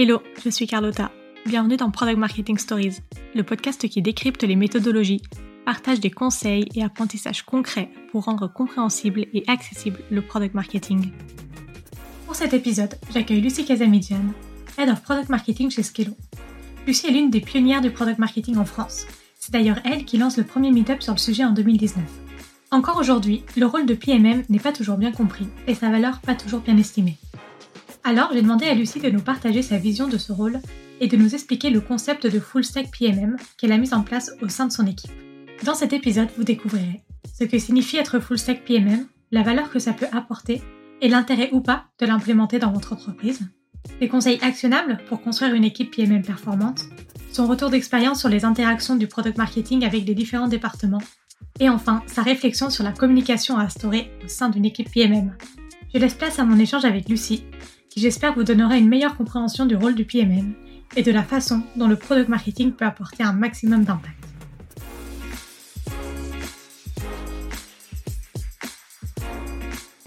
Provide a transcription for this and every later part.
Hello, je suis Carlotta. Bienvenue dans Product Marketing Stories, le podcast qui décrypte les méthodologies, partage des conseils et apprentissages concrets pour rendre compréhensible et accessible le product marketing. Pour cet épisode, j'accueille Lucie Casamidian, Head of Product Marketing chez Skello. Lucie est l'une des pionnières du product marketing en France. C'est d'ailleurs elle qui lance le premier meetup sur le sujet en 2019. Encore aujourd'hui, le rôle de PMM n'est pas toujours bien compris et sa valeur pas toujours bien estimée. Alors, j'ai demandé à Lucie de nous partager sa vision de ce rôle et de nous expliquer le concept de Full Stack PMM qu'elle a mis en place au sein de son équipe. Dans cet épisode, vous découvrirez ce que signifie être Full Stack PMM, la valeur que ça peut apporter et l'intérêt ou pas de l'implémenter dans votre entreprise, des conseils actionnables pour construire une équipe PMM performante, son retour d'expérience sur les interactions du product marketing avec les différents départements, et enfin sa réflexion sur la communication à instaurer au sein d'une équipe PMM. Je laisse place à mon échange avec Lucie j'espère vous donnera une meilleure compréhension du rôle du PMM et de la façon dont le product marketing peut apporter un maximum d'impact.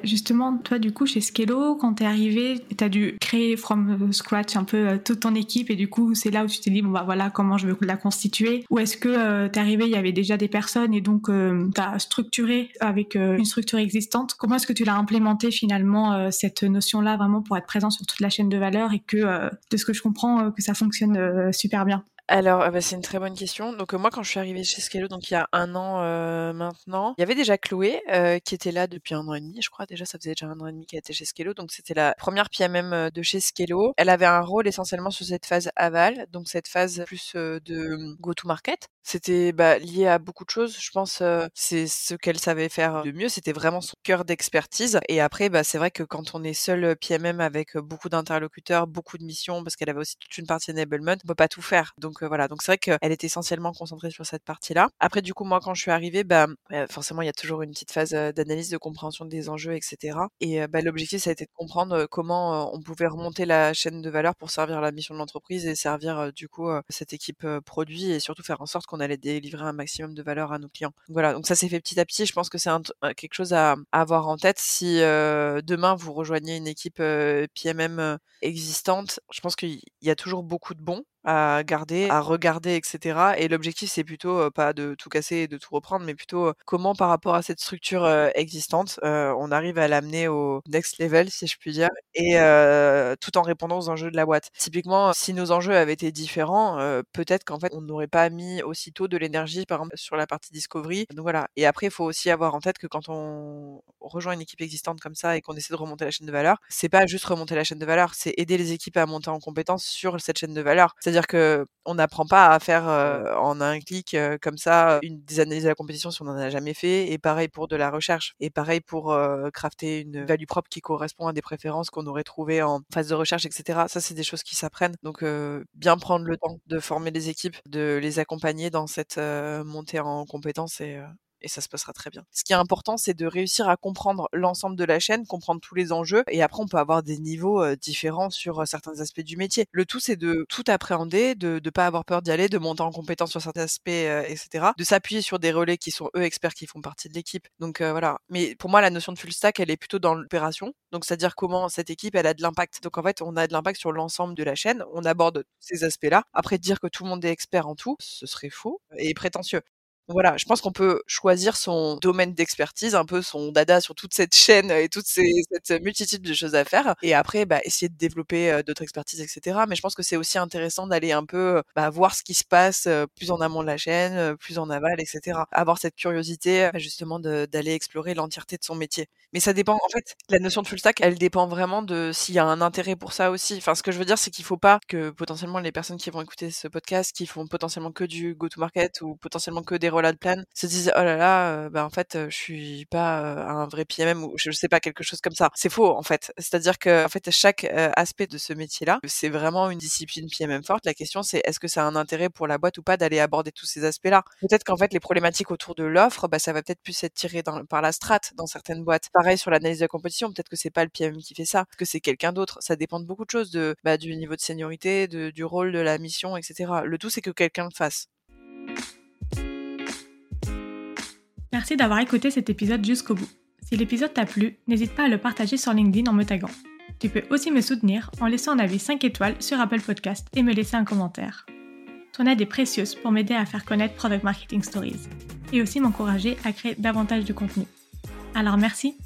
Justement, toi, du coup, chez Skello, quand t'es arrivé, t'as dû créer from scratch un peu euh, toute ton équipe et du coup, c'est là où tu t'es dit, bon, bah voilà, comment je veux la constituer. Ou est-ce que euh, t'es arrivé, il y avait déjà des personnes et donc euh, t'as structuré avec une structure existante? Comment est-ce que tu l'as implémenté finalement, cette notion-là, vraiment pour être présent sur toute la chaîne de valeur et que, de ce que je comprends, que ça fonctionne super bien? Alors, euh, bah, c'est une très bonne question. Donc, euh, moi, quand je suis arrivée chez Scalo, donc il y a un an euh, maintenant, il y avait déjà Chloé qui était là depuis un an et demi, je crois. Déjà, ça faisait déjà un an et demi qu'elle était chez Scalo. Donc, c'était la première PMM de chez Scalo. Elle avait un rôle essentiellement sur cette phase aval, donc cette phase plus de go-to-market. C'était bah, lié à beaucoup de choses. Je pense c'est ce qu'elle savait faire de mieux. C'était vraiment son cœur d'expertise. Et après, bah, c'est vrai que quand on est seul PMM avec beaucoup d'interlocuteurs, beaucoup de missions, parce qu'elle avait aussi toute une partie enablement, on peut pas tout faire. Donc voilà. Donc c'est vrai qu'elle était essentiellement concentrée sur cette partie-là. Après, du coup, moi, quand je suis arrivée, bah, forcément, il y a toujours une petite phase d'analyse, de compréhension des enjeux, etc. Et bah, l'objectif, ça a été de comprendre comment on pouvait remonter la chaîne de valeur pour servir la mission de l'entreprise et servir du coup cette équipe produit et surtout faire en sorte qu'on allait délivrer un maximum de valeur à nos clients. voilà, donc ça s'est fait petit à petit. Je pense que c'est quelque chose à, avoir en tête si demain vous rejoignez une équipe PMM existante. Je pense qu'il y a toujours beaucoup de bons à garder, à regarder, etc. Et l'objectif, c'est plutôt pas de tout casser et de tout reprendre, mais plutôt comment par rapport à cette structure existante, on arrive à l'amener au next level, si je puis dire, et tout en répondant aux enjeux de la boîte. Typiquement, si nos enjeux avaient été différents, peut-être qu'en fait, on n'aurait pas mis aussitôt de l'énergie, par exemple, sur la partie discovery. Donc voilà. Et après, il faut aussi avoir en tête que quand on rejoint une équipe existante comme ça et qu'on essaie de remonter la chaîne de valeur, c'est pas juste remonter la chaîne de valeur, c'est aider les équipes à monter en compétence sur cette chaîne de valeur. C'est-à-dire que on n'apprend pas à faire en un clic comme ça une des analyses de la compétition si on n'en a jamais fait. Et pareil pour de la recherche. Et pareil pour crafter une value propre qui correspond à des préférences qu'on aurait trouvées en phase de recherche, etc. Ça, c'est des choses qui s'apprennent. Donc, bien prendre le temps de former les équipes, de les accompagner dans cette montée en compétences et et ça se passera très bien. Ce qui est important, c'est de réussir à comprendre l'ensemble de la chaîne, comprendre tous les enjeux, et après on peut avoir des niveaux différents sur certains aspects du métier. Le tout, c'est de tout appréhender, de ne pas avoir peur d'y aller, de monter en compétence sur certains aspects, etc. De s'appuyer sur des relais qui sont eux experts, qui font partie de l'équipe. Donc voilà. Mais pour moi, la notion de full stack, elle est plutôt dans l'opération. Donc c'est-à-dire comment cette équipe, elle a de l'impact. Donc en fait, on a de l'impact sur l'ensemble de la chaîne. On aborde ces aspects-là. Après, dire que tout le monde est expert en tout, ce serait faux et prétentieux. Voilà, je pense qu'on peut choisir son domaine d'expertise, un peu son dada sur toute cette chaîne et toute cette multitude de choses à faire. Et après, bah, essayer de développer d'autres expertises, etc. Mais je pense que c'est aussi intéressant d'aller un peu bah, voir ce qui se passe plus en amont de la chaîne, plus en aval, etc. Avoir cette curiosité, justement, d'aller explorer l'entièreté de son métier. Mais ça dépend, en fait, la notion de full stack, elle dépend vraiment de s'il y a un intérêt pour ça aussi. Enfin, ce que je veux dire, c'est qu'il faut pas que potentiellement les personnes qui vont écouter ce podcast, qui font potentiellement que du go-to-market ou potentiellement que des de plan se disent oh là là bah en fait je suis pas un vrai PMM ou je sais pas quelque chose comme ça. C'est faux en fait. C'est-à-dire que en fait chaque aspect de ce métier là c'est vraiment une discipline PMM forte. La question c'est est-ce que ça a un intérêt pour la boîte ou pas d'aller aborder tous ces aspects là peut-être qu'en fait les problématiques autour de l'offre bah ça va peut-être plus être tiré par la strate dans certaines boîtes pareil sur l'analyse de la compétition peut-être que c'est pas le PMM qui fait ça que c'est quelqu'un d'autre ça dépend de beaucoup de choses bah, du niveau de seniorité du rôle de la mission etc le tout c'est que quelqu'un le fasse Merci d'avoir écouté cet épisode jusqu'au bout. Si l'épisode t'a plu, n'hésite pas à le partager sur LinkedIn en me taguant. Tu peux aussi me soutenir en laissant un avis 5 étoiles sur Apple Podcast et me laisser un commentaire. Ton aide est précieuse pour m'aider à faire connaître Product Marketing Stories et aussi m'encourager à créer davantage de contenu. Alors merci